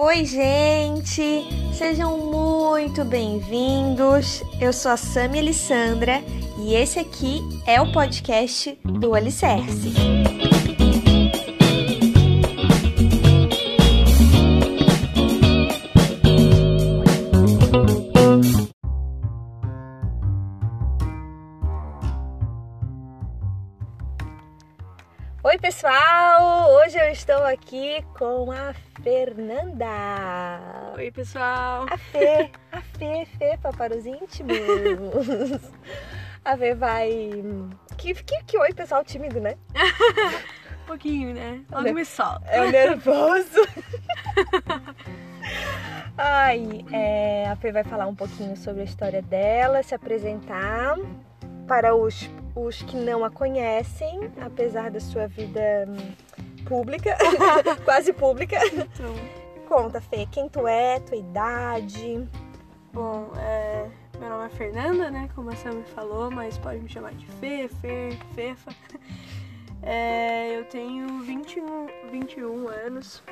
Oi, gente! Sejam muito bem-vindos. Eu sou a Sami Alessandra e esse aqui é o podcast do Alicerce. Oi, pessoal! Hoje eu estou aqui com a Fernanda. Oi, pessoal. A Fê, a Fê, Fefa para os íntimos. A Fê vai. Que, que, que oi, pessoal tímido, né? Um pouquinho, né? Logo me solta. É o nervoso. Ai, é, a Fê vai falar um pouquinho sobre a história dela, se apresentar para os, os que não a conhecem, apesar da sua vida pública, quase pública. Então, Conta, Fê, quem tu é, tua idade. bom, é, meu nome é Fernanda, né? Como a Sam me falou, mas pode me chamar de Fê, Fer, Fefa. É, eu tenho 21, 21 anos.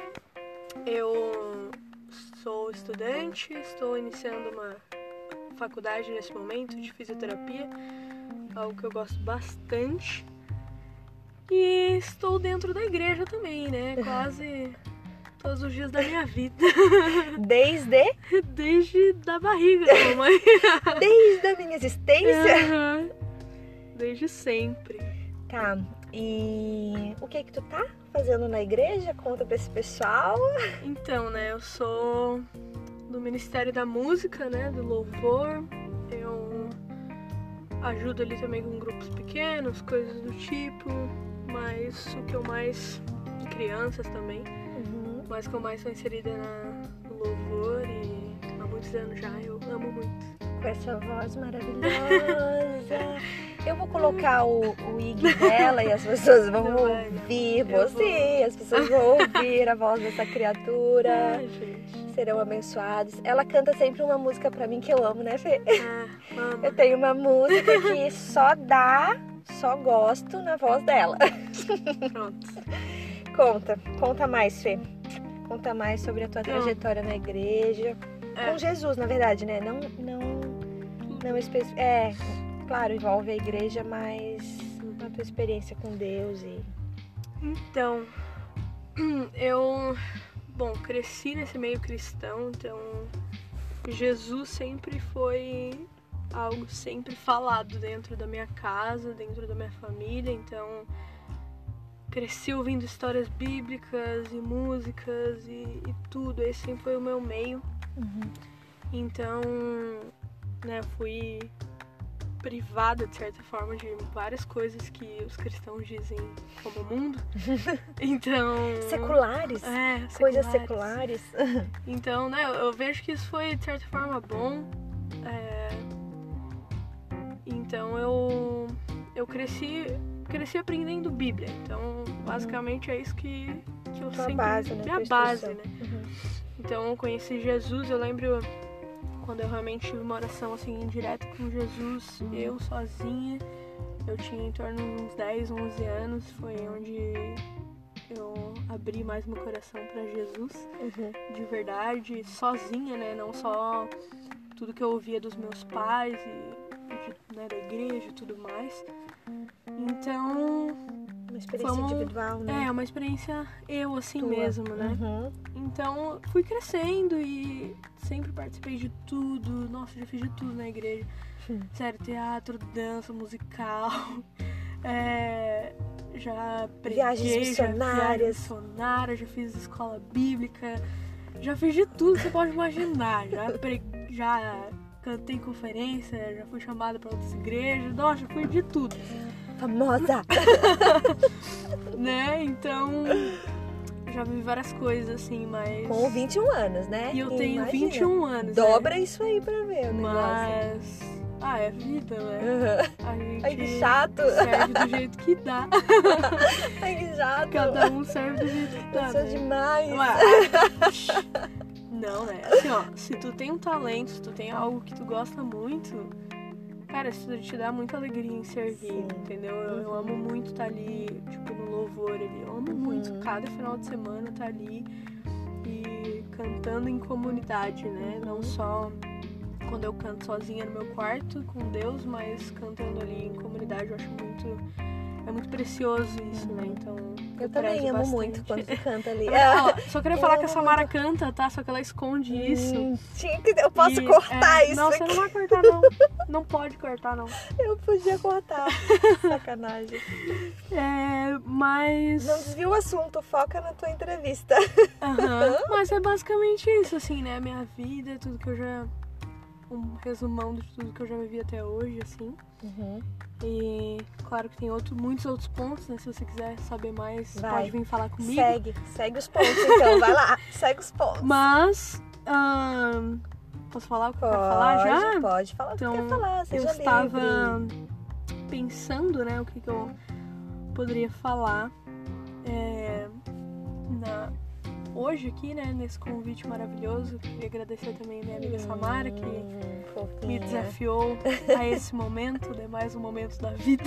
Eu sou estudante, estou iniciando uma faculdade nesse momento de fisioterapia, algo que eu gosto bastante. E estou dentro da igreja também, né? Quase todos os dias da minha vida. Desde, Desde da barriga da mamãe. desde a minha existência. Aham. Desde sempre. Tá, e o que que tu tá fazendo na igreja? Conta pra esse pessoal. Então, né, eu sou do Ministério da Música, né, do Louvor. Eu ajudo ali também com grupos pequenos, coisas do tipo, mas o que eu mais crianças também, mas o que eu mais sou inserida na, no louvor e há muitos anos já, eu amo muito. Com essa voz maravilhosa. Eu vou colocar o, o IG dela e as pessoas vão Não ouvir você, as pessoas vão ouvir a voz dessa criatura. Ai, gente. Serão abençoados. Ela canta sempre uma música pra mim que eu amo, né, Fê? Ah. Eu tenho uma música que só dá, só gosto na voz dela. Pronto. Conta, conta mais, Fê. Conta mais sobre a tua Então. trajetória na igreja. É. Com Jesus, na verdade, né? Não, não, não espe... É, claro, envolve a igreja, mas a tua experiência com Deus e. Então, eu, bom, cresci nesse meio cristão, então Jesus sempre foi algo sempre falado dentro da minha casa, dentro da minha família, então cresci ouvindo histórias bíblicas e músicas e, e tudo, esse sempre foi o meu meio. Então, né, fui privada, de certa forma, de várias coisas que os cristãos dizem como mundo. Então. Seculares? É, Coisas seculares. seculares. Então, né, eu, eu vejo que isso foi, de certa forma, bom. É, Então, eu, eu cresci, cresci aprendendo Bíblia. Então, basicamente, é isso que, que eu Tua sempre... base, né? Minha base, né? Uhum. Então eu conheci Jesus, eu lembro quando eu realmente tive uma oração assim direta com Jesus, eu sozinha. Eu tinha em torno de uns 10, 11 anos, foi onde eu abri mais meu coração para Jesus, Uhum. de verdade, sozinha, né? Não só tudo que eu ouvia dos meus pais e né, da igreja e tudo mais. Então, Uma experiência Foi um- individual, né? é uma experiência eu assim Tua. mesmo, né? Uhum. Então fui crescendo e sempre participei de tudo. Nossa, já fiz de tudo na igreja. Sério, teatro, dança, musical. É, já preguei, Viagens já missionárias. viagens missionárias, já fiz escola bíblica. Já fiz de tudo que você pode imaginar. Já, pre- já cantei conferência, já fui chamada para outras igrejas. Nossa, fui de tudo. Famosa! Né? Então, já vi várias coisas assim, mas... Com 21 anos, né? E eu tenho Imagina. 21 anos. Dobra isso aí pra ver o né? negócio. Mas. Ah, é vida, né? Uhum. A gente Ai, que chato! serve do jeito que dá. Ai, que chato! Cada um serve do jeito que dá. Eu sou né? demais! Mas- Não, né? Assim, ó, se tu tem um talento, se tu tem algo que tu gosta muito, cara, isso te dá muita alegria em servir, Sim. entendeu? Eu, eu amo muito estar ali, tipo, no louvor ali. Eu amo muito Uhum. cada final de semana estar ali. E, cantando em comunidade, né? Não só quando eu canto sozinha no meu quarto com Deus, mas cantando ali em comunidade, eu acho muito é muito precioso isso, né? Então eu também amo bastante. muito quando tu canta ali. Ah, só queria falar que a Samara muito. canta, tá? Só que ela esconde hum, isso. Tinha que... Eu posso e, cortar é... isso. Não, aqui. você não vai cortar, não. Não pode cortar, não. Eu podia cortar. Sacanagem. É, mas. Não desvia o assunto, foca na tua entrevista. Uhum. Mas é basicamente isso, assim, né? Minha vida, tudo que eu já. Um resumão de tudo que eu já vivi até hoje, assim. Uhum. E claro que tem outro, muitos outros pontos, né? Se você quiser saber mais, vai. pode vir falar comigo. Segue, segue os pontos então, vai lá, segue os pontos. Mas. posso falar o que pode, eu quero falar já? Pode falar então, o que então, quer falar, seja Eu estava livre. pensando, né, o que, que eu poderia falar é, na, hoje aqui, né, nesse convite maravilhoso. Queria agradecer também a minha amiga Samara, que me desafiou a esse momento, né, mais um momento da vida.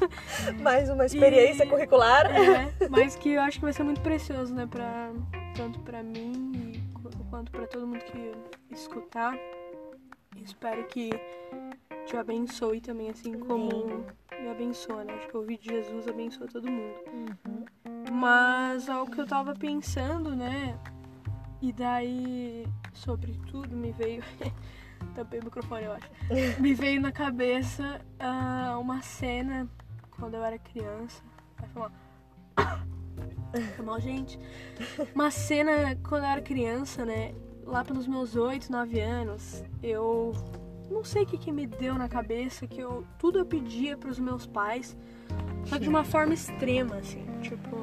mais uma experiência e, curricular. É, mas que eu acho que vai ser muito precioso, né, pra, tanto para mim quanto para todo mundo que escutar. Espero que te abençoe também, assim como me abençoa, né? Acho que o vídeo de Jesus abençoa todo mundo. Uhum. Mas algo que eu tava pensando, né? E daí, sobre tudo, me veio. Tampei o microfone, eu acho. me veio na cabeça uh, uma cena quando eu era criança. Vai falar. Foi mal, gente. Uma cena quando eu era criança, né? Lá pelos meus 8, 9 anos, eu não sei o que, que me deu na cabeça que eu tudo eu pedia para os meus pais, só de uma forma extrema, assim, tipo,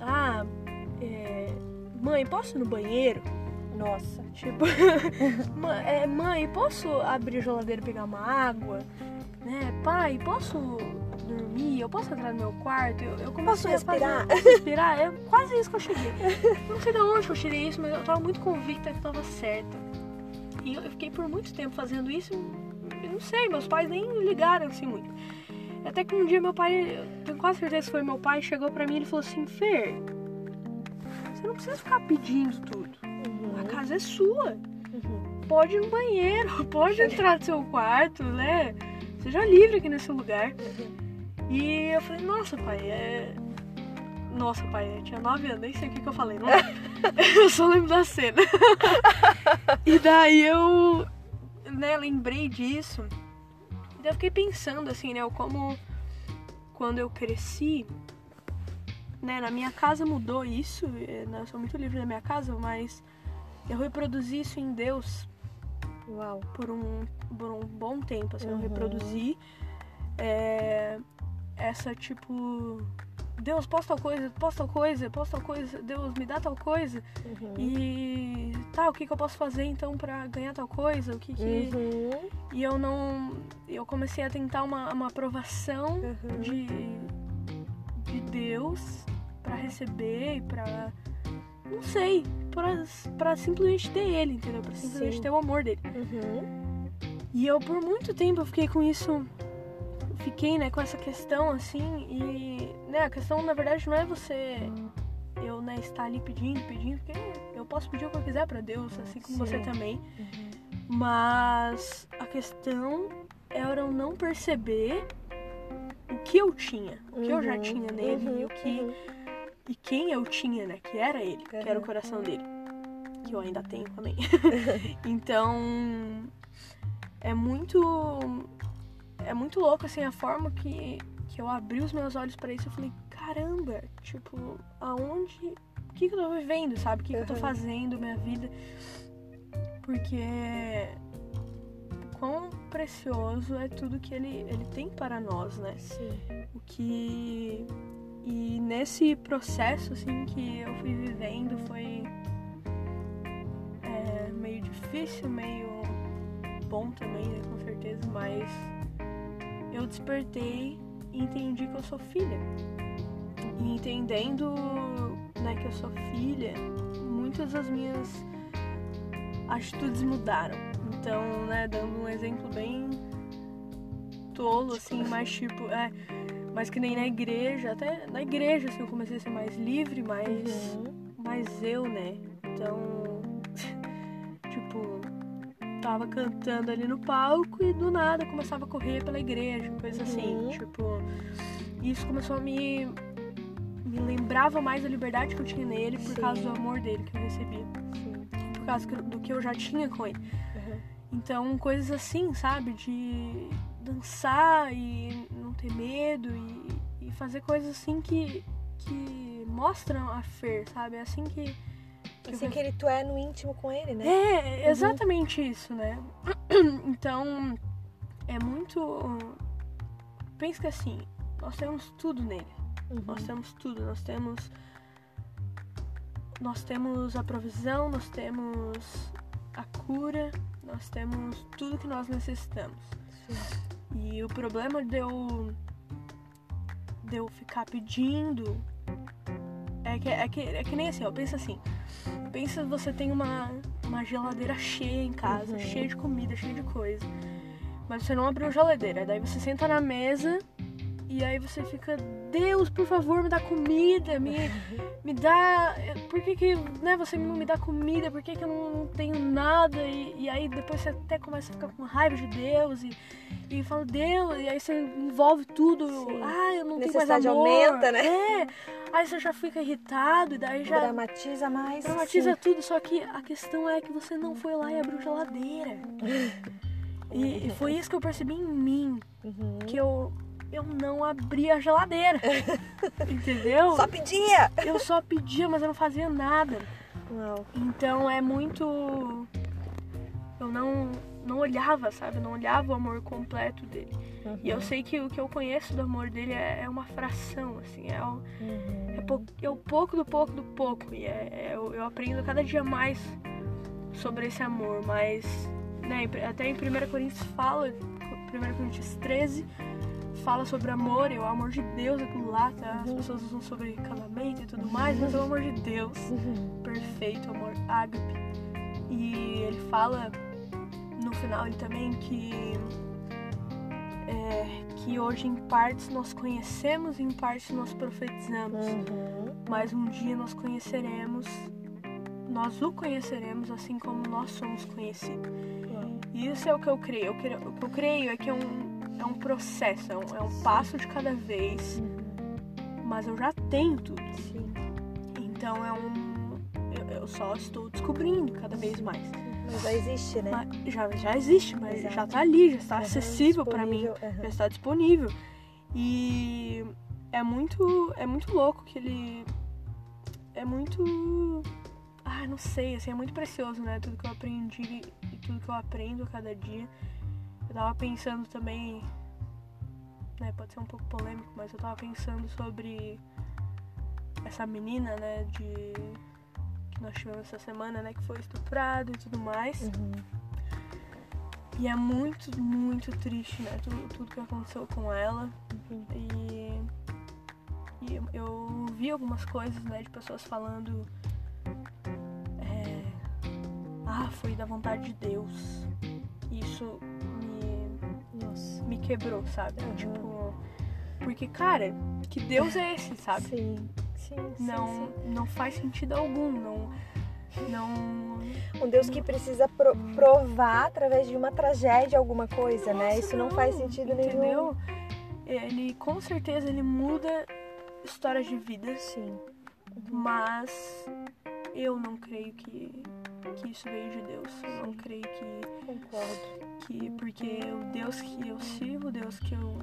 ah, é, mãe, posso ir no banheiro? Nossa, tipo, é, mãe, posso abrir a geladeira e pegar uma água? Né? Pai, posso dormir? Eu posso entrar no meu quarto? Eu, eu comecei posso respirar? a fazer, posso respirar? É quase isso que eu cheguei. Não sei de onde eu tirei isso, mas eu tava muito convicta que eu tava certa. E eu fiquei por muito tempo fazendo isso. Eu não sei, meus pais nem ligaram assim muito. Até que um dia meu pai, eu tenho quase certeza que foi meu pai, chegou pra mim e ele falou assim: Fer, você não precisa ficar pedindo tudo. Uhum. A casa é sua. Uhum. Pode ir no banheiro, pode entrar no seu quarto, né? Seja livre aqui nesse lugar. Uhum. E eu falei: Nossa, pai, é. Nossa, pai, eu tinha 9 anos, nem sei o que, que eu falei, não Eu só lembro da cena. e daí eu, né, lembrei disso. E daí eu fiquei pensando, assim, né, como quando eu cresci, né, na minha casa mudou isso. Né, eu sou muito livre na minha casa, mas eu reproduzi isso em Deus. Uau. Por um, por um bom tempo, assim, uhum. eu reproduzi é, essa, tipo Deus, posta tal coisa, posta tal coisa, posta tal coisa, Deus, me dá tal coisa. Uhum. E tá, o que, que eu posso fazer então para ganhar tal coisa? O que que. Uhum. E eu não. Eu comecei a tentar uma, uma aprovação uhum. de, de Deus para receber, para Não sei, pra, pra simplesmente ter ele, entendeu? Pra simplesmente Sim. ter o amor dele. Uhum. E eu por muito tempo eu fiquei com isso fiquei, né, com essa questão, assim, e, né, a questão, na verdade, não é você, eu, né, estar ali pedindo, pedindo, porque eu posso pedir o que eu quiser para Deus, assim como Sim. você também, uhum. mas a questão era eu não perceber o que eu tinha, o que uhum. eu já uhum. tinha nele uhum. e o que, uhum. e quem eu tinha, né, que era ele, que era o coração dele, que eu ainda tenho também. então, é muito é muito louco, assim, a forma que, que eu abri os meus olhos para isso. Eu falei, caramba, tipo, aonde. O que, que eu tô vivendo, sabe? O que, que eu tô fazendo, minha vida. Porque. Quão precioso é tudo que ele, ele tem para nós, né? Sim. O que. E nesse processo, assim, que eu fui vivendo foi. É, meio difícil, meio bom também, né? Com certeza, mas eu despertei e entendi que eu sou filha. E entendendo né, que eu sou filha, muitas das minhas atitudes mudaram. Então, né, dando um exemplo bem tolo, assim, mais tipo, é, mas que nem na igreja, até na igreja assim, eu comecei a ser mais livre, mais, uhum. mais eu, né? Então, tava cantando ali no palco e do nada começava a correr pela igreja, coisa assim. Uhum. Tipo, isso começou a me. me lembrava mais a liberdade que eu tinha nele por Sim. causa do amor dele que eu recebia. Sim. Por causa do que eu já tinha com ele. Uhum. Então, coisas assim, sabe? De dançar e não ter medo e, e fazer coisas assim que, que mostram a Fer, sabe? É assim que. Que eu- que ele, tu é no íntimo com ele, né? É, exatamente isso, né? Então, é muito. Pensa que assim, nós temos tudo nele. Uhum. Nós temos tudo. Nós temos. Nós temos a provisão, nós temos a cura, nós temos tudo que nós necessitamos. Sim. E o problema de eu. de eu ficar pedindo. É que, é que, é que nem assim, ó. Pensa assim. Pensa você tem uma, uma geladeira cheia em casa, Uhum. cheia de comida, cheia de coisa. Mas você não abriu a geladeira. Daí você senta na mesa e aí você fica, Deus, por favor, me dá comida, me, me dá. Por que, que né, você não me dá comida? Por que, que eu não, não tenho nada? E, e aí depois você até começa a ficar com raiva de Deus e, e fala, Deus, e aí você envolve tudo. Sim. Ah, eu não tenho mais Necessidade amor. aumenta, né? É. Aí você já fica irritado e daí já Dramatiza mais. dramatiza sim. tudo. Só que a questão é que você não foi lá e abriu geladeira. E, e foi isso que eu percebi em mim. Uhum. Que eu, eu não abri a geladeira. Entendeu? Só pedia! Eu só pedia, mas eu não fazia nada. Então é muito. Eu não, não olhava, sabe? Eu não olhava o amor completo dele. Uhum. E eu sei que o que eu conheço do amor dele é, é uma fração, assim. É o, Uhum. é, pou- é o pouco do pouco do pouco. E é, é- eu, eu aprendo cada dia mais sobre esse amor. Mas, né, até em 1 Coríntios fala, 1 Coríntios 13, fala sobre amor e o amor de Deus, aquilo lá, tá? As Uhum. pessoas usam sobre casamento e tudo mais, mas é o amor de Deus Uhum. perfeito, amor ágape. E ele fala no final ele também que é, que hoje em partes nós conhecemos e em partes nós profetizamos, Uhum. mas um dia nós conheceremos, nós o conheceremos assim como nós somos conhecidos. Uhum. E isso é o que eu creio. Eu creio- O que eu creio é que é um, é um processo, é um, é um passo de cada vez, mas eu já tenho tudo. Sim. Então é um. Eu, eu só estou descobrindo cada vez mais. Mas já existe, né? Mas já, já existe, mas Exato. já tá ali, já está Uhum, acessível para mim, uhum. já está disponível. E é muito, é muito louco que ele é muito, ah, não sei, assim, é muito precioso, né? Tudo que eu aprendi e tudo que eu aprendo a cada dia. Eu tava pensando também, né? Pode ser um pouco polêmico, mas eu tava pensando sobre essa menina, né? De que nós tivemos essa semana, né? Que foi estuprada e tudo mais. Uhum. E é muito, muito triste, né? Tudo, tudo que aconteceu com ela. Uhum. E, e eu vi algumas coisas, né, de pessoas falando. é, ah, foi da vontade de Deus. Isso. Me quebrou, sabe? Uhum. Tipo. Porque, cara, que Deus é esse, sabe? Sim. Sim, sim, Não, sim. não faz sentido algum. Não. Não. Um Deus que precisa pro- provar através de uma tragédia alguma coisa, né? Nossa, Isso não, faz sentido nenhum. Entendeu? Ele, com certeza, ele muda histórias de vidas. Sim. Mas eu não creio que, que isso veio de Deus. Eu não creio que, Concordo. que. Porque o Deus que eu sirvo, o Deus que eu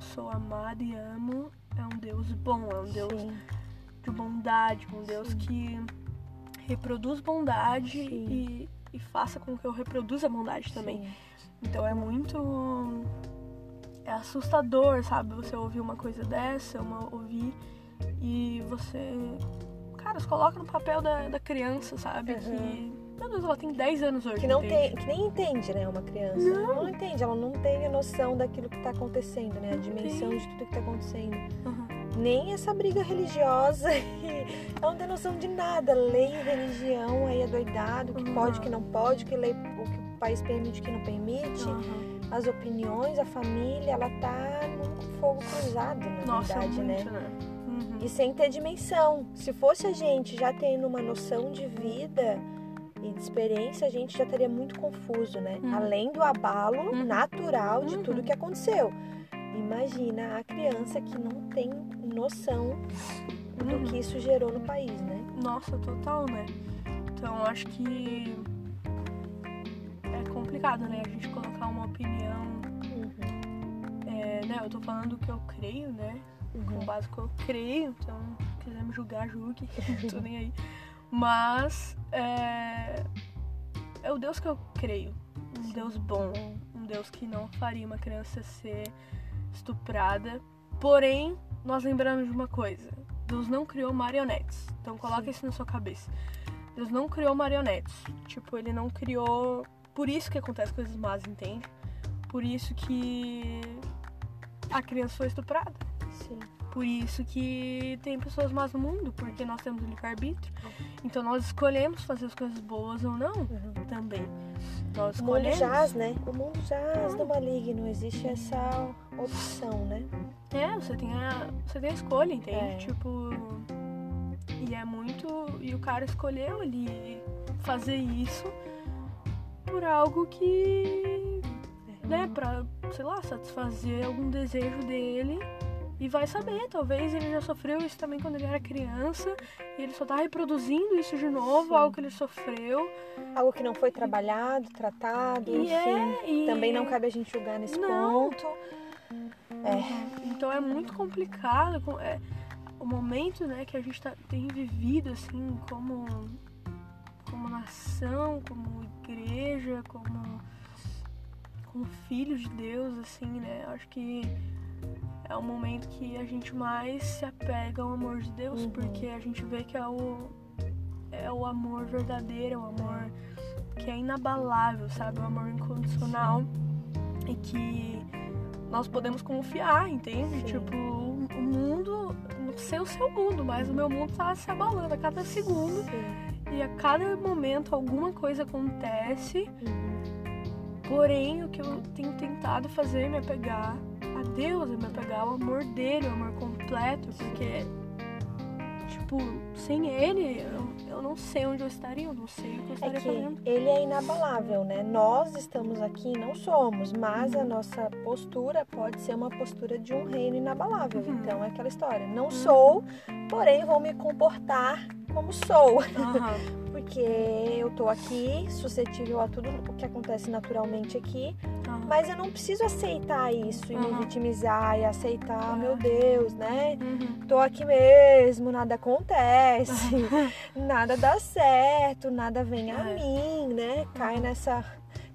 sou amado e amo, é um Deus bom, é um Deus Sim. de bondade, um Deus Sim. que reproduz bondade e, e faça com que eu reproduza a bondade também. Sim. Então é muito. É assustador, sabe? Você ouvir uma coisa dessa, uma ouvir e você. Cara, se coloca no papel da, da criança, sabe? Uhum. Que. Meu Deus, ela tem 10 anos hoje. Que não entende? tem, que nem entende, né, uma criança. Não. entende, ela não tem a noção daquilo que tá acontecendo, né? A dimensão tem. de tudo que tá acontecendo. Uhum. Nem essa briga religiosa. Ela não tem noção de nada. Lei e religião aí é doidado, o que Uhum. pode, o que não pode, o que, lei, o que o país permite, o que não permite. Uhum. As opiniões, a família, ela tá num fogo cruzado, na Nossa, verdade, né? muito, né? Uhum. E sem ter dimensão. Se fosse a gente já tendo uma noção de vida, e de experiência, a gente já estaria muito confuso, né? Uhum. Além do abalo Uhum. natural de Uhum. tudo que aconteceu. Imagina a criança que não tem noção do Uhum. que isso gerou no país, né? Nossa, total, né? Então acho que é complicado, né? A gente colocar uma opinião, Uhum. é, né? Eu tô falando o que eu creio, né? Com Uhum. no que eu creio, então se quiser me julgar, julgue, tô nem aí. Mas é, é o Deus que eu creio, um Deus bom, um Deus que não faria uma criança ser estuprada. Porém, nós lembramos de uma coisa: Deus não criou marionetes. Então coloca Sim. isso na sua cabeça. Deus não criou marionetes. Tipo, ele não criou. Por isso que acontecem coisas más, entende? Por isso que a criança foi estuprada. Sim. Por isso que tem pessoas más no mundo, porque nós temos o livre-arbítrio. Então nós escolhemos fazer as coisas boas ou não Uhum. também. Nós O mundo escolhemos. jaz, né? O mundo jaz do maligno. Existe essa opção, né? É, você tem a, você tem a escolha, entende? É. Tipo. E é muito. E o cara escolheu ali fazer isso por algo que. né, pra, sei lá, satisfazer algum desejo dele. E vai saber, talvez ele já sofreu isso também quando ele era criança. E ele só tá reproduzindo isso de novo, Sim. algo que ele sofreu. Algo que não foi trabalhado, tratado, E enfim. é, e- Também não cabe a gente julgar nesse Não. ponto. É. Então é muito complicado com- é, o momento né, que a gente tá, tem vivido assim como, como nação, como igreja, como, como filhos de Deus, assim, né? Acho que é o momento que a gente mais se apega ao amor de Deus, Uhum. porque a gente vê que é o, é o amor verdadeiro, é o amor que é inabalável, sabe? O amor incondicional e que nós podemos confiar, entende? Sim. Tipo, o o mundo, não sei o seu mundo, mas o meu mundo tá se abalando a cada segundo Sim. e a cada momento alguma coisa acontece. Uhum. Porém, o que eu tenho tentado fazer é me apegar a Deus, é me apegar ao amor dele, ao amor completo, porque, tipo, sem ele, eu, eu não sei onde eu estaria, eu não sei o que eu É estaria que fazendo. ele é inabalável, né? Nós estamos aqui, não somos, mas a nossa postura pode ser uma postura de um reino inabalável. Uhum. Então é aquela história. Não sou, porém vou me comportar como sou. Aham, Porque eu tô aqui, suscetível a tudo o que acontece naturalmente aqui. Mas eu não preciso aceitar isso e me vitimizar e aceitar, meu Deus, né? Uhum. Tô aqui mesmo, nada acontece, nada dá certo, nada vem a mim, né? Cai nessa.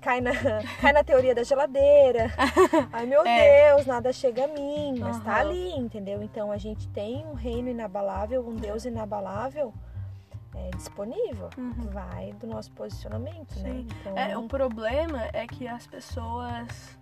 Cai na, cai na teoria da geladeira. Ai meu É. Deus, nada chega a mim, mas tá Aham. ali, entendeu? Então a gente tem um reino inabalável, um Deus inabalável é, disponível. Uhum. Vai do nosso posicionamento, né? Sim. Então, É, o problema é que as pessoas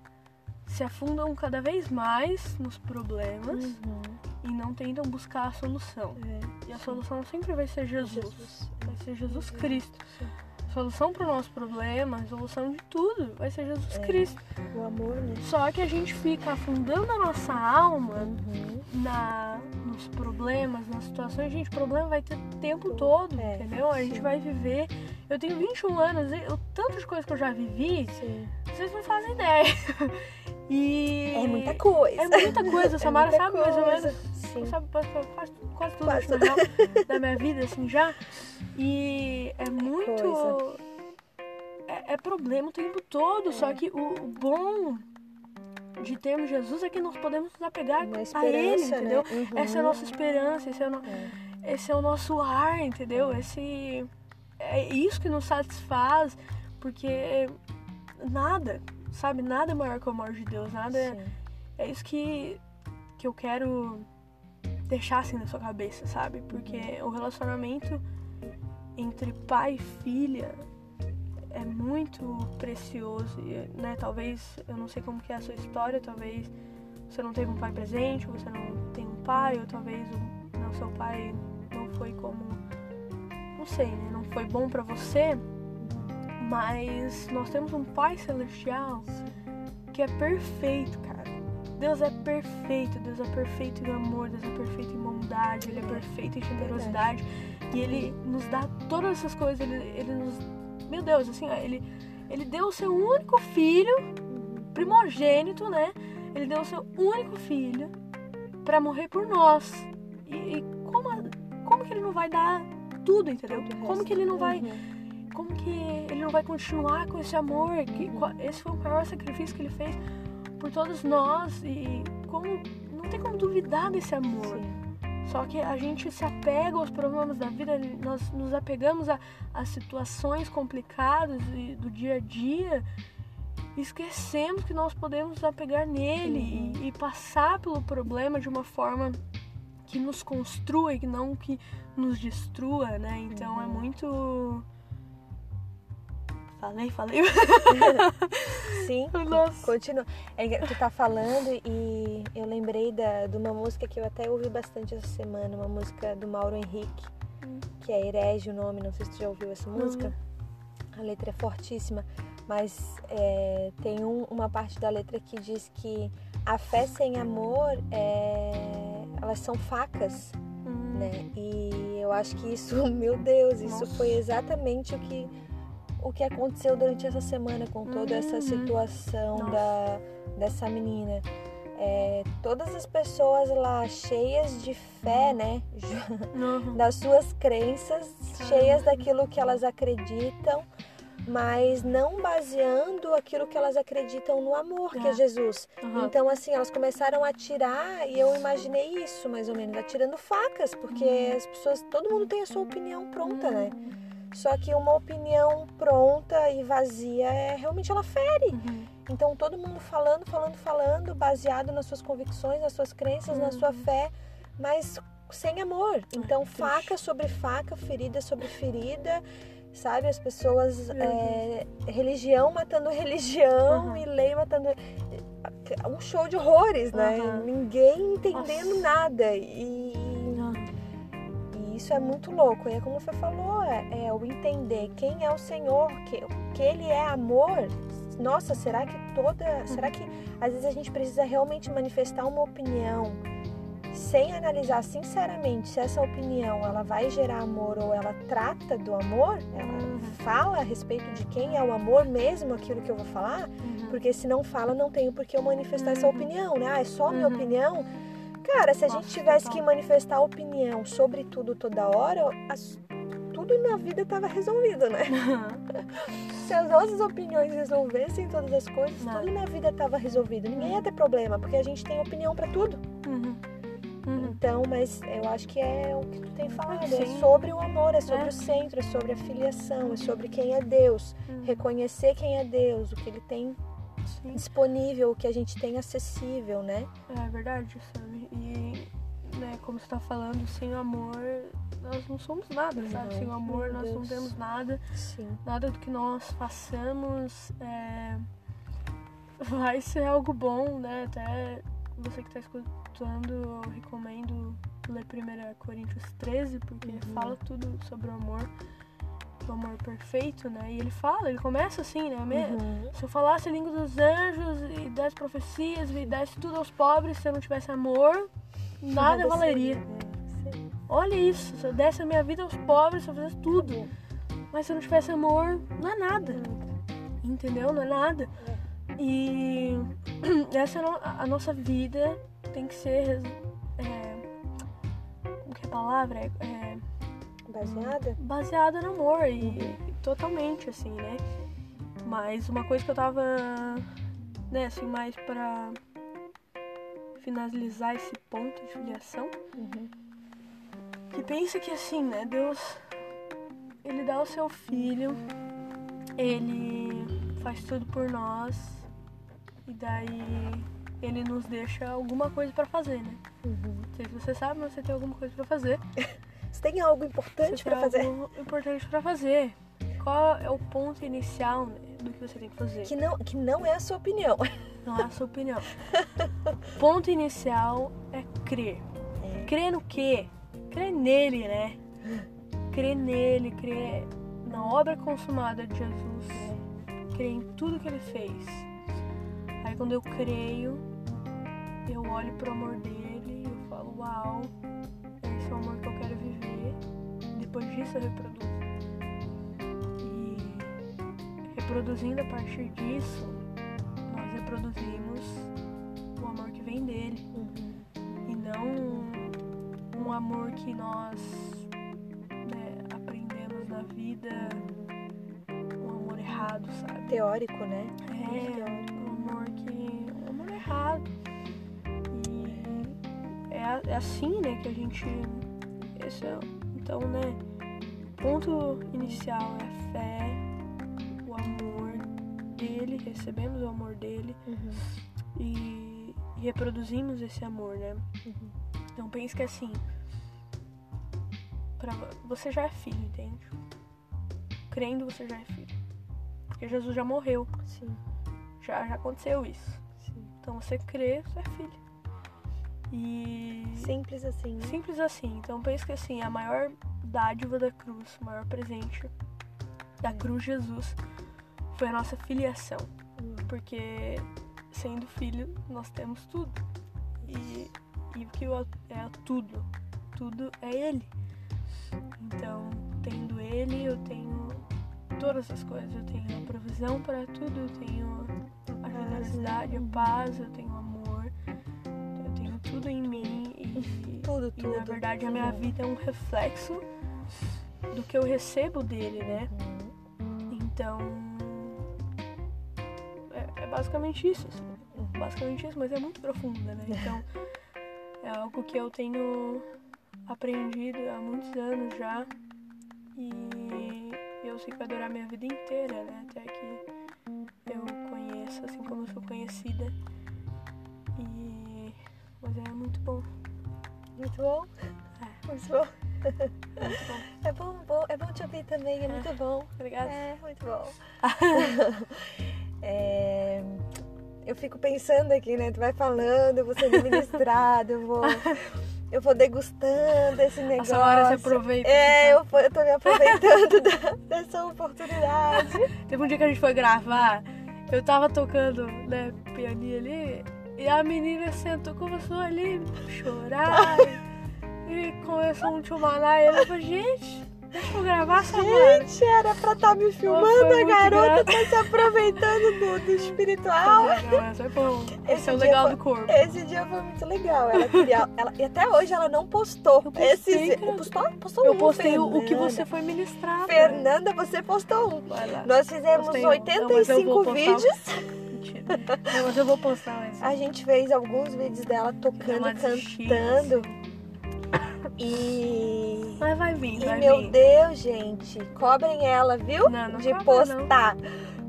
se afundam cada vez mais nos problemas Uhum, e não tentam buscar a solução. é, E a solução sempre vai ser Jesus. Jesus. Vai ser Jesus Cristo. Sim. Solução para o nosso problema, a solução de tudo, vai ser Jesus É. Cristo. O amor, né? Só que a gente fica afundando a nossa alma Uhum. na, nos problemas, nas situações. Gente, problema vai ter o tempo todo, É, entendeu? A gente sim. vai viver. Eu tenho 21 anos, e o tanto de coisa que eu já vivi, Sim. vocês não fazem ideia. E. É muita coisa. É muita coisa, a Samara muita sabe mais ou coisa. menos. Sim. Sabe quase, quase, tudo Quase real, da minha vida, assim, já. E é muito. coisa. É, é problema o tempo todo. Só que o, o bom de termos Jesus é que nós podemos nos apegar a Ele, esperança, entendeu? né? Uhum. Essa é a nossa esperança, esse é o, no- É. esse é o nosso ar, entendeu? Esse. É isso que nos satisfaz, porque nada, sabe? Nada é maior que o amor de Deus, nada é. Sim. É isso que, que eu quero deixar assim na sua cabeça, sabe? Porque o relacionamento entre pai e filha é muito precioso, né? Talvez, eu não sei como que é a sua história, talvez você não teve um pai presente, ou você não tem um pai, ou talvez o não, seu pai não foi como, não sei, né? Não foi bom pra você, mas nós temos um pai celestial que é perfeito, cara. Deus é perfeito, Deus é perfeito em amor, Deus é perfeito em bondade, Ele é perfeito em generosidade. E Ele nos dá todas essas coisas, Ele, ele nos meu Deus, assim, ele, ele deu o seu único filho, primogênito, né? Ele deu o seu único filho para morrer por nós. E, e, como, como que ele não vai dar tudo, entendeu? Como que ele não vai. Como que ele não vai continuar com esse amor? Que, esse foi o maior sacrifício que ele fez por todos nós. E como. Não tem como duvidar desse amor. Sim. Só que a gente se apega aos problemas da vida, nós nos apegamos a, a situações complicadas do dia a dia esquecemos que nós podemos nos apegar nele uhum. e, e, passar pelo problema de uma forma que nos construa e não que nos destrua, né? Então é uhum. é muito. Falei, falei. Sim, Nossa. continua. É, tu tá falando e eu lembrei da, de uma música que eu até ouvi bastante essa semana, uma música do Mauro Henrique, hum. que é Herege o nome, não sei se tu já ouviu essa música. Uhum. A letra é fortíssima mas é, tem um, uma parte da letra que diz que a fé sem amor, é, elas são facas, hum. né? E eu acho que isso, meu Deus, isso Nossa. foi exatamente o que o que aconteceu durante essa semana com toda essa uhum. situação da, dessa menina. É, todas as pessoas lá cheias de fé, né? Uhum. das suas crenças, cheias daquilo que elas acreditam mas não baseando aquilo que elas acreditam no amor, que é, Jesus. Uhum. Então, assim, elas começaram a atirar e eu imaginei isso, mais ou menos, atirando facas, porque uhum. as pessoas, todo mundo tem a sua opinião pronta, né? Só que uma opinião pronta e vazia é realmente ela fere. Uhum. Então, todo mundo falando, falando, falando, baseado nas suas convicções, nas suas crenças, na sua uhum. fé, mas sem amor. Então, faca sobre faca, ferida sobre ferida sabe? As pessoas, é, religião matando religião uhum. e lei matando. Um show de horrores, né? Uhum. Ninguém entendendo Nossa. nada. Uhum. e, isso é muito louco. E é como você falou, é, é o entender quem é o Senhor, que, que Ele é amor. Nossa, será que toda. Será que às vezes a gente precisa realmente manifestar uma opinião? sem analisar sinceramente se essa opinião ela vai gerar amor ou ela trata do amor, ela uhum. fala a respeito de quem é o amor mesmo aquilo que eu vou falar, uhum. porque se não fala não tenho por que eu manifestar uhum. essa opinião, né? Ah, é só minha uhum. opinião. Cara, se a gente tivesse que manifestar opinião sobre tudo toda hora, as, tudo na vida tava resolvido, né? se as nossas opiniões resolvessem todas as coisas, não. tudo na vida tava resolvido. Ninguém ia ter problema, porque a gente tem opinião para tudo. Uhum. Uhum. Então, mas eu acho que é o que tu tem falado, é sobre o amor, é sobre é. o centro, é sobre a filiação, é sobre quem é Deus, uhum. reconhecer quem é Deus, o que ele tem Sim. disponível, o que a gente tem acessível, né? É verdade, sabe? E né, como você está falando, sem o amor nós não somos nada, sabe? Sem o amor nós Deus. não temos nada. Sim. Nada do que nós façamos é... vai ser algo bom, né? Até você que está escutando, eu recomendo ler 1 Coríntios 13, porque uhum. fala tudo sobre o amor, amor perfeito, né? E ele fala, ele começa assim, né? Uhum. Se eu falasse a língua dos anjos e desse profecias e desse tudo aos pobres, se eu não tivesse amor, nada valeria. Né? Olha isso, se eu desse a minha vida aos pobres, se eu fizesse tudo. Mas se eu não tivesse amor, não é nada. Entendeu? Não é nada. É. E essa é a nossa vida tem que ser. É, o que é a palavra? É, baseada? Baseada no amor e, totalmente, assim, né? Mas uma coisa que eu tava. Né, assim, mais pra finalizar esse ponto de filiação. Uhum. Que pensa que assim, né? Deus. Ele dá o seu filho, ele faz tudo por nós e daí ele nos deixa alguma coisa para fazer, né? Uhum. Não sei se você sabe, mas você tem alguma coisa para fazer. você tem algo importante para fazer? Algo importante para fazer. Qual é o ponto inicial do que você tem que fazer? Que não, que não é a sua opinião. Não é a sua opinião. ponto inicial é crer. É. Crer no quê? Crer nele, né? Crer nele, crer na obra consumada de Jesus. Crer em tudo que ele fez Aí quando eu creio, eu olho pro amor dele e eu falo, uau, esse é o amor que eu disso eu reproduzo. E reproduzindo a partir disso, nós reproduzimos o amor que vem dele. Uhum. E não um amor que nós né, aprendemos na vida, um amor errado, sabe? Teórico, né? É, um amor que. um amor errado. E é, é assim, né, que a gente. Esse é, então, né, ponto inicial é a fé, o amor dele, recebemos o amor dele Uhum. e, e reproduzimos esse amor, né? Uhum. Então pense que assim, pra, você já é filho, entende? Crendo você já é filho. Porque Jesus já morreu, Sim, já, já aconteceu isso. sim. Então você crê, você. E Simples assim, né? simples assim. Então pense que assim, a maior dádiva da cruz, o maior presente da cruz Jesus foi a nossa filiação. Uhum. Porque sendo filho nós temos tudo. E, e o que é tudo? Tudo é ele. Então, tendo ele, eu tenho todas as coisas. Eu tenho a provisão para tudo, eu tenho a generosidade, a paz, eu tenho tudo em mim e, Tudo, e tudo. na verdade a minha vida é um reflexo do que eu recebo dele, né? Uhum. Então. É, é basicamente isso. assim. Uhum. Basicamente isso, mas é muito profunda, né? Então. É algo que eu tenho aprendido há muitos anos já. E eu sei que vai durar minha vida inteira, né? Até que eu conheça, assim como eu sou conhecida. É muito bom. Muito bom. É. Muito bom. Muito bom. É bom, bom, é bom te ouvir também, é muito bom. Obrigada. É, muito bom. É, eu fico pensando aqui, né? Tu vai falando, eu vou sendo ministrado, eu vou, eu vou degustando esse negócio. Samara se aproveita. É, eu, vou- eu tô me aproveitando da- dessa oportunidade. Teve um dia que a gente foi gravar, eu tava tocando, né, pianinho ali, e a menina sentou, começou ali a chorar, e começou um tchumaná, e eu falei, gente, deixa eu gravar essa. Gente, era pra estar me filmando, foi a garota tá se aproveitando do, do espiritual. Esse é bom, esse Esse é o legal foi- do corpo. Esse dia foi muito legal. Ela queria. Ela, e até hoje ela não postou. Eu postei, Esse, postou, postou Eu um, postei o, o que Fernanda. você foi ministrar. Fernanda, você postou um. Nós fizemos Postei um. Não, mas eu 85 vou postar um. vídeos. Mentira. Mas eu vou postar mais. A gente fez alguns vídeos dela tocando, cantando. E. Mas vai vir, E vai meu vir. Deus, gente, cobrem ela, viu? Não, não de cobra, não. postar.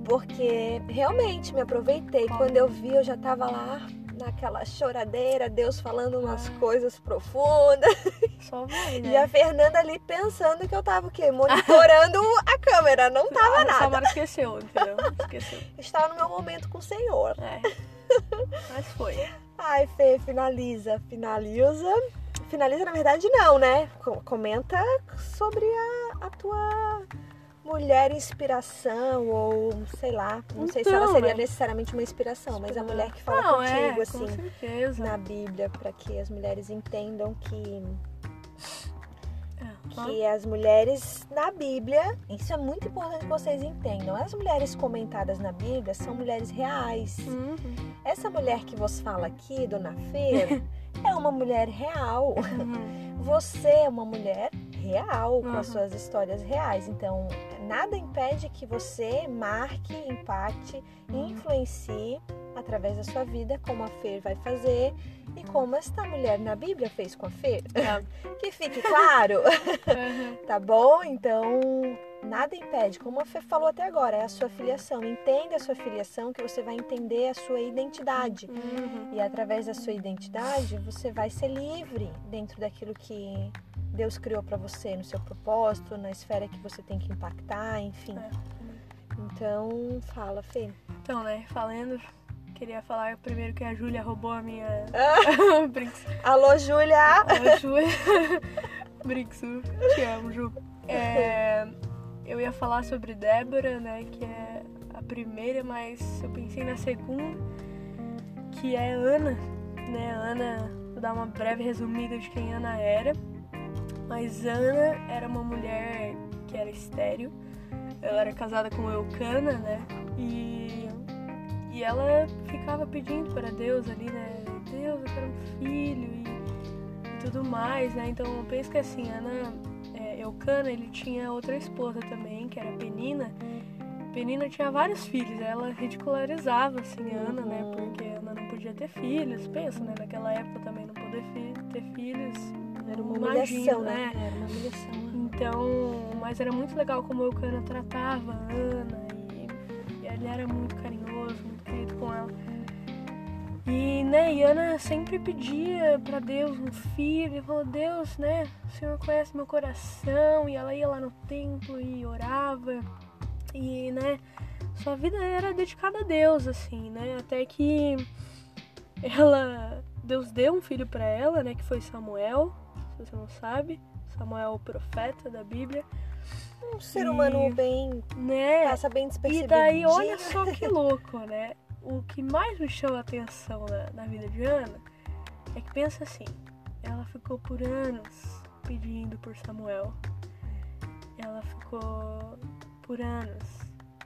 Porque realmente me aproveitei. Quando eu vi, eu já tava lá naquela choradeira, Deus falando umas Ah. coisas profundas. Só vai, né? E a Fernanda ali pensando que eu tava o quê? Monitorando a câmera. Não tava A nada. Samara esqueceu, entendeu? Esqueceu. Estava no meu momento com o Senhor. É. Mas foi. Ai, Fê, finaliza. Finaliza. Finaliza, na verdade, não, né? Co- Comenta sobre a, a tua mulher inspiração, ou sei lá. Não sei se ela Então, seria né? necessariamente uma inspiração, mas a mulher que fala Não, contigo, é, assim, na Bíblia, para que as mulheres entendam que É. que as mulheres na Bíblia, isso é muito importante que vocês entendam. As mulheres comentadas na Bíblia são mulheres reais. Uhum. Essa mulher que vos fala aqui, Dona Fer, é uma mulher real. Uhum. Você é uma mulher real, com as Uhum. suas histórias reais. Então, nada impede que você marque, impacte e influencie através da sua vida, como a Fer vai fazer e como esta mulher na Bíblia fez com a Fer. É. Que fique claro. Uhum. Tá bom? Então, nada impede. Como a Fê falou até agora, é a sua filiação. Entenda a sua filiação que você vai entender a sua identidade. Uhum. E através da sua identidade, você vai ser livre dentro daquilo que Deus criou para você, no seu propósito, na esfera que você tem que impactar, enfim. É. Então, fala, Fê. Então, né, falando, queria falar primeiro que a Júlia roubou a minha. Brinks. Alô, Júlia! A Júlia. Brinks, te amo, Ju. É, eu ia falar sobre Débora, né, que é a primeira, mas eu pensei na segunda, que é Ana, né? Ana, vou dar uma breve resumida de quem Ana era. Mas Ana era uma mulher que era estéril ela era casada com Eucana, né? E, e ela ficava pedindo para Deus ali, né? Deus, eu quero um filho e, e tudo mais, né? Então eu penso que assim, Ana, é, Eucana, ele tinha outra esposa também, que era Penina. Penina tinha vários filhos, ela ridicularizava assim Ana, né? Porque Ana não podia ter filhos. Pensa, né? Naquela época também não poder fi ter filhos. Era uma humilhação, imagino, né? Era uma humilhação. Então, mas era muito legal como o Eucana tratava a Ana e, e ele era muito carinhoso, muito querido com ela. E, né, e Ana sempre pedia para Deus um filho, e falou, Deus, né, o Senhor conhece meu coração, e ela ia lá no templo e orava, e, né, sua vida era dedicada a Deus, assim, né, até que ela, Deus deu um filho para ela, né, que foi Samuel, se você não sabe, Samuel, o profeta da Bíblia. Um ser humano E- bem. Né? Passa bem E despercebido. daí, olha só que louco, né? O que mais me chama a atenção na, na vida de Ana é que pensa assim, ela ficou por anos pedindo por Samuel. Ela ficou por anos.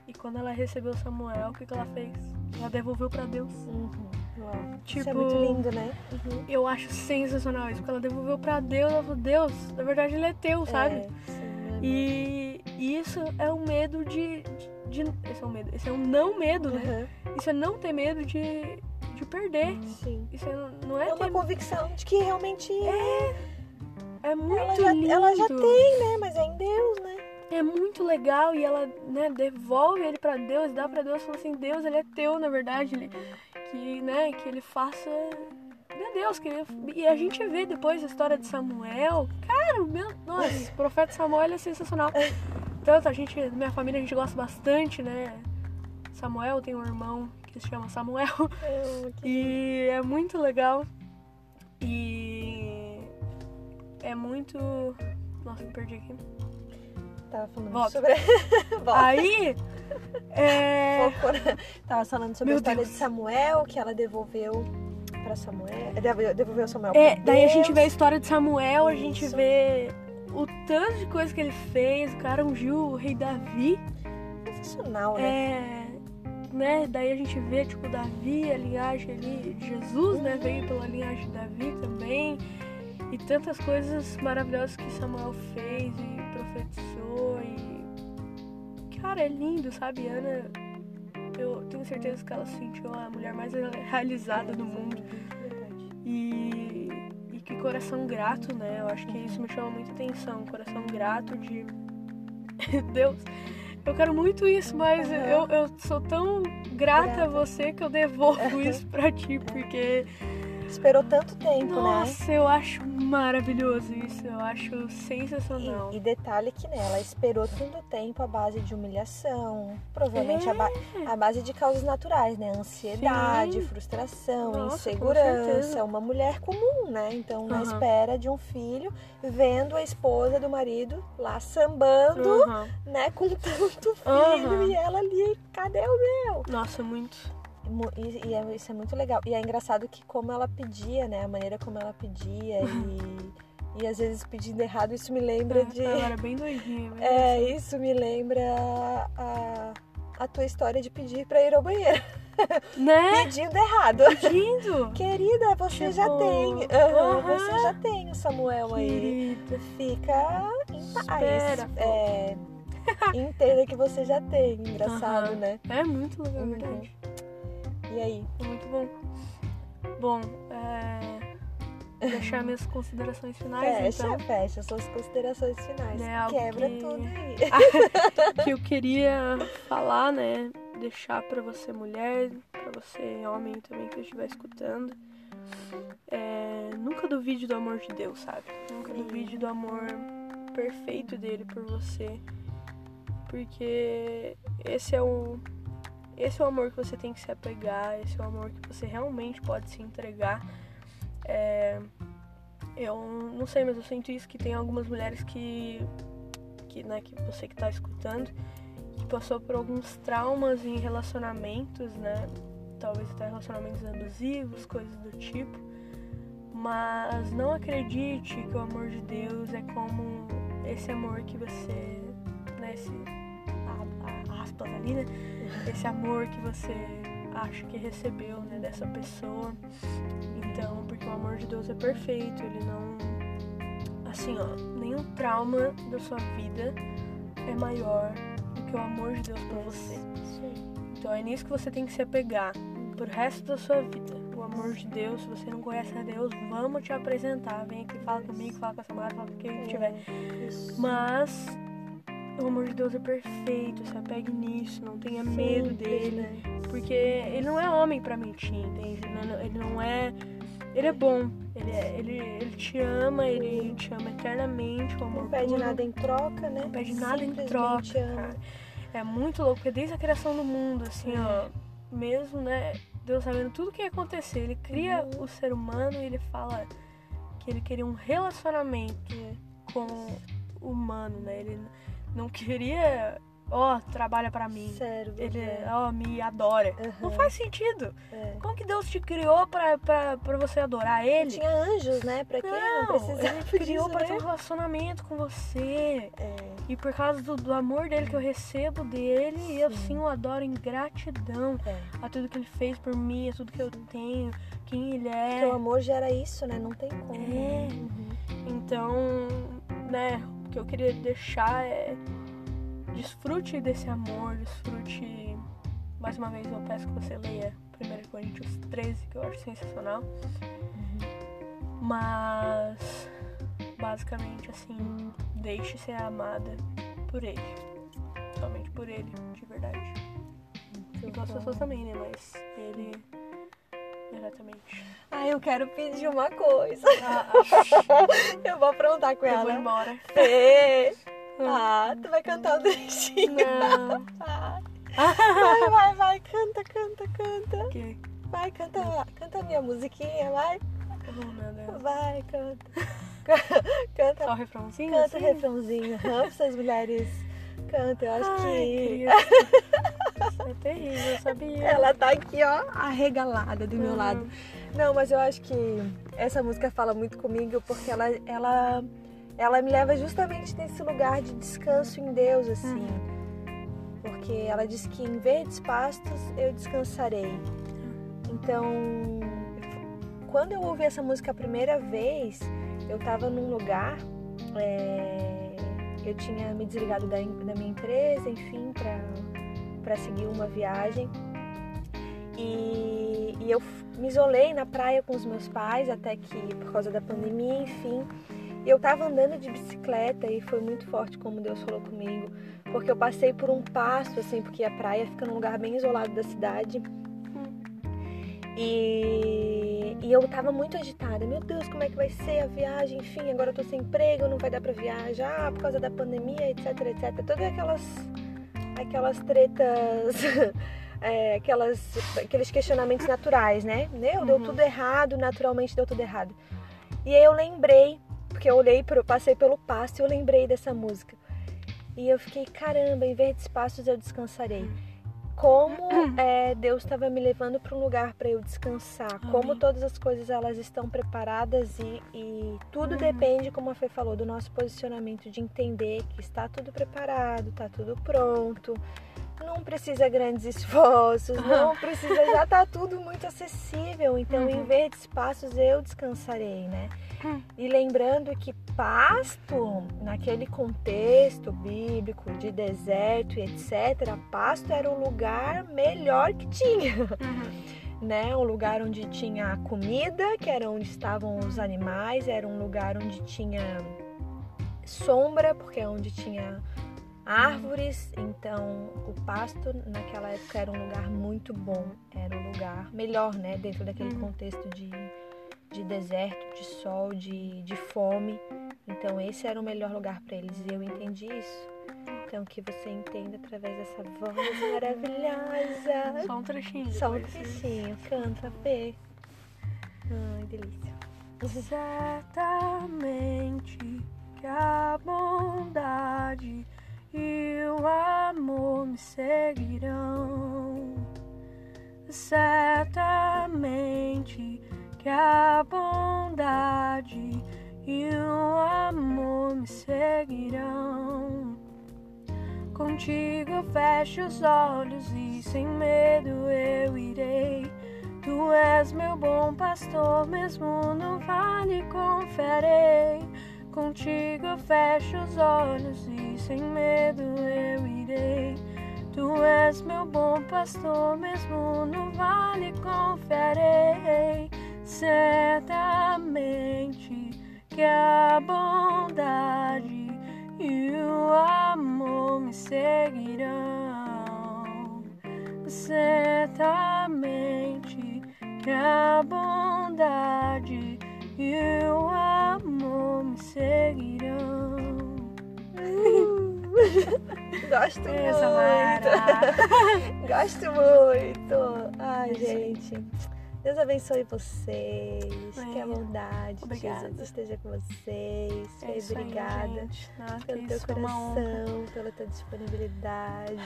E quando ela recebeu Samuel, o que, que ela fez? Ela devolveu pra Deus. Uhum. Uau. Isso é Tipo- muito lindo, né? Uhum. Eu acho sensacional isso, porque ela devolveu pra Deus, ela falou, Deus, na verdade ele é teu, sabe? É, sim, E isso é um medo de, de, de- Esse é um medo. Esse é um não medo, né? Uhum. Isso é não ter medo de, de perder. Sim. Isso é, não é É uma ter. convicção de que realmente é. É muito Ela já, lindo. ela já tem, né? Mas é em Deus, né? É muito legal e ela, né, devolve ele pra Deus, dá pra Deus, fala assim, Deus, ele é teu, na verdade, ele, que, né, que ele faça, meu Deus, que ele, e a gente vê depois a história de Samuel, cara, meu, nossa, o profeta Samuel é sensacional. Tanto a gente, minha família, a gente gosta bastante, né, Samuel tem um irmão que se chama Samuel, e é muito legal. E é muito. Nossa, me perdi aqui. Tava falando Volta. sobre. Volta. Aí. É. Tava falando sobre Meu a história Deus. de Samuel, que ela devolveu pra Samuel. Devolveu, Samuel É, pra daí a gente vê a história de Samuel, a gente Isso. vê o tanto de coisa que ele fez. O cara ungiu o rei Davi. Sensacional, né? É. Né? Daí a gente vê, tipo, Davi, a linhagem ali. Jesus, né? Veio pela linhagem de Davi também. E tantas coisas maravilhosas que Samuel fez e profetizou. E. Cara, é lindo, sabe? Ana. Eu tenho certeza que ela se sentiu a mulher mais realizada do mundo. E, e que coração grato, né? Eu acho que isso me chama muita atenção. Coração grato de. Deus, eu quero muito isso, mas eu, eu sou tão grata, Grata. a você que eu devolvo isso pra ti, porque. Esperou tanto tempo, né? Nossa, eu acho maravilhoso isso. Eu acho sensacional. E, e detalhe que né, ela esperou tanto tempo à base de humilhação, provavelmente a, ba- a base de causas naturais, né? Ansiedade, É. Sim. frustração, Nossa, insegurança. Uma mulher comum, né? Então, na espera de um filho, vendo a esposa do marido lá sambando, né? Com tanto filho e ela ali, cadê o meu? Nossa, muito. E, e é- isso é muito legal. E é engraçado que como ela pedia, né? A maneira como ela pedia e, e às vezes pedindo errado, isso me lembra de. Ela era bem doidinha. bem É, isso me lembra a, a tua história de pedir pra ir ao banheiro. Né? Pedindo errado. Lindo! Querida, você já tem. Aham, aham. Você já tem o Samuel aí. Querida. Fica em paz. Espera, pô. É, entenda que você já tem. Engraçado, Aham. né? É muito legal, é Uhum. verdade. E aí? Muito bom. Bom, é... deixar minhas considerações finais, Fecha, então. fecha suas considerações finais. Né, Quebra que- tudo aí. que eu queria falar, né? Deixar pra você mulher, pra você homem também que estiver escutando. É, nunca duvide do amor de Deus, sabe? Nunca Sim. duvide do amor perfeito dele por você. Porque esse é o esse é o amor que você tem que se apegar, esse é o amor que você realmente pode se entregar. É, eu não sei, mas eu sinto isso que tem algumas mulheres que que, né, que você que tá escutando, que passou por alguns traumas em relacionamentos, né? Talvez até relacionamentos abusivos, coisas do tipo. Mas não acredite que o amor de Deus é como esse amor que você, né, esse, ah, aspas ali, né? Esse amor que você acha que recebeu, né, dessa pessoa. Então, porque o amor de Deus é perfeito, ele não assim, ó, nenhum trauma da sua vida é maior do que o amor de Deus por você. Então é nisso que você tem que se apegar pro resto da sua vida. O amor de Deus, se você não conhece a Deus, vamos te apresentar. Vem aqui, fala comigo, fala com a Samara, fala com quem tiver. Mas o amor de Deus é perfeito, se apegue nisso, não tenha medo dele. Né? Porque ele não é homem para mentir, entende? Ele não é. Ele é bom, ele, é, ele, ele te ama, ele te ama eternamente. O amor não pede puro. nada em troca, né? Não pede nada em troca. É muito louco, porque desde a criação do mundo, assim, é. ó, mesmo, né? Deus sabendo tudo o que ia acontecer, ele cria uhum. o ser humano e ele fala que ele queria um relacionamento com o humano, né? Ele não queria ó, oh, trabalha para mim. Sério, ele, ó, oh, me adora. Uhum. Não faz sentido. É. Como que Deus te criou pra, pra, pra você adorar ele? Tinha anjos, né? Pra quê? Não, não precisava Ele criou para né? ter um relacionamento com você. É. E por causa do, do, amor dele que eu recebo dele, sim. eu sim o adoro em gratidão é. a tudo que ele fez por mim, a tudo que eu tenho, quem ele é. Porque o amor gera isso, né? Não tem como. É. Uhum. Então, né, que eu queria deixar é desfrute desse amor, desfrute. Mais uma vez eu peço que você leia 1 Coríntios 13, que eu acho sensacional. Uhum. Mas basicamente assim, deixe ser amada por ele. Somente por ele, de verdade. Muito e pelas pessoas também, né? Mas ele diretamente. Ah, eu quero pedir uma coisa. Ah, eu vou aprontar com eu ela. Eu vou embora. É. Ah, tu vai cantar o trechinho. Não. Vai, vai, vai, canta, canta, canta. Que? Vai, canta, canta a minha musiquinha, vai. Oh. Vai, canta. canta. Só o refrãozinho? Canta assim? o refrãozinho. Essas mulheres cantam, eu acho Ai, que. É terrível, sabia? Ela tá aqui, ó, arregalada do meu uhum. lado. Não, mas eu acho que essa música fala muito comigo porque ela, ela ela me leva justamente nesse lugar de descanso em Deus, assim. Uhum. Porque ela diz que em verdes pastos eu descansarei. Então, quando eu ouvi essa música a primeira vez, eu estava num lugar, é, eu tinha me desligado da, da minha empresa, enfim, para seguir uma viagem. E, e eu me isolei na praia com os meus pais, até que por causa da pandemia, enfim. E eu tava andando de bicicleta e foi muito forte como Deus falou comigo, porque eu passei por um passo assim, porque a praia fica num lugar bem isolado da cidade. E, e eu tava muito agitada. Meu Deus, como é que vai ser a viagem? Enfim, agora eu tô sem emprego, não vai dar para viajar por causa da pandemia, etc, etc. Todas aquelas aquelas tretas É, aquelas, aqueles questionamentos naturais, né? Meu, deu uhum. tudo errado, naturalmente deu tudo errado. E aí eu lembrei porque eu olhei, pro, passei pelo pasto e eu lembrei dessa música. E eu fiquei, caramba, em verdes pastos eu descansarei. Como é, Deus estava me levando para um lugar para eu descansar. Amém. Como todas as coisas elas estão preparadas e, e tudo uhum. depende, como a Fê falou, do nosso posicionamento de entender que está tudo preparado, está tudo pronto. Não precisa grandes esforços, não precisa, já está tudo muito acessível. Então, uhum. em verdes pastos eu descansarei, né? E lembrando que pasto, naquele contexto bíblico de deserto e etc., pasto era o lugar melhor que tinha. Uhum. Né? Um lugar onde tinha comida, que era onde estavam os animais, era um lugar onde tinha sombra, porque é onde tinha árvores, então o pasto naquela época era um lugar muito bom, era um lugar melhor, né, dentro daquele uhum. contexto de de deserto, de sol, de, de fome. Então esse era o melhor lugar para eles e eu entendi isso. Então que você entenda através dessa voz maravilhosa. Só um trechinho. Só um trechinho. Canta, Fê. Ai, delícia. Certamente que a me seguirão. Certamente que a bondade e o amor me seguirão. Contigo fecho os olhos e sem medo eu irei. Tu és meu bom pastor, mesmo no vale confiarei. Contigo fecho os olhos e sem medo eu irei. Tu és meu bom pastor, mesmo no vale confiarei. Certamente que a bondade e o amor me seguirão. Certamente que a bondade e o amor me seguirão. Gosto muito. Gosto muito. Ai, gente. Deus abençoe vocês. Que a bondade de Obrigada. Jesus esteja com vocês. É Fê, aí, obrigada. Nossa, pelo teu coração, pela tua disponibilidade.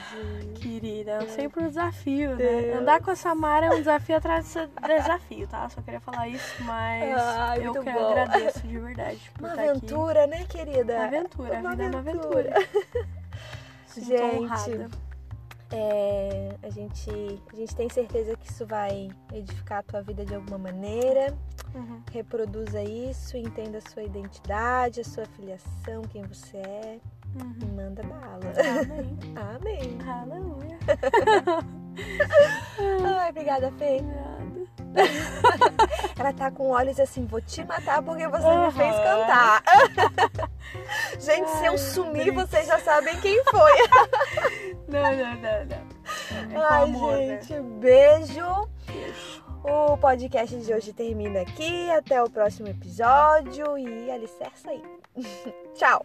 Querida, sempre um desafio, né? Deus. Andar com a Samara é um desafio atrás de desafio, tá? Só queria falar isso, mas eu muito que bom. agradeço de verdade por Uma estar aqui. aventura, né, querida? Uma aventura, Uma a vida é uma aventura. aventura. Gente, honrada. É, a, gente, a gente tem certeza que isso vai edificar a tua vida de alguma maneira. Uhum. Reproduza isso, entenda a sua identidade, a sua filiação, quem você é. E Uhum. manda bala. Amém. Amém. Aleluia. Ai, obrigada, Fê. Ela tá com olhos assim, vou te matar porque você me Aham. fez cantar. Gente, se eu Ai, sumir, vocês já sabem quem foi. Não, não, não, não. É Ai, amor, né? gente, beijo. Beijo. O podcast de hoje termina aqui. Até o próximo episódio e alicerça aí. Tchau.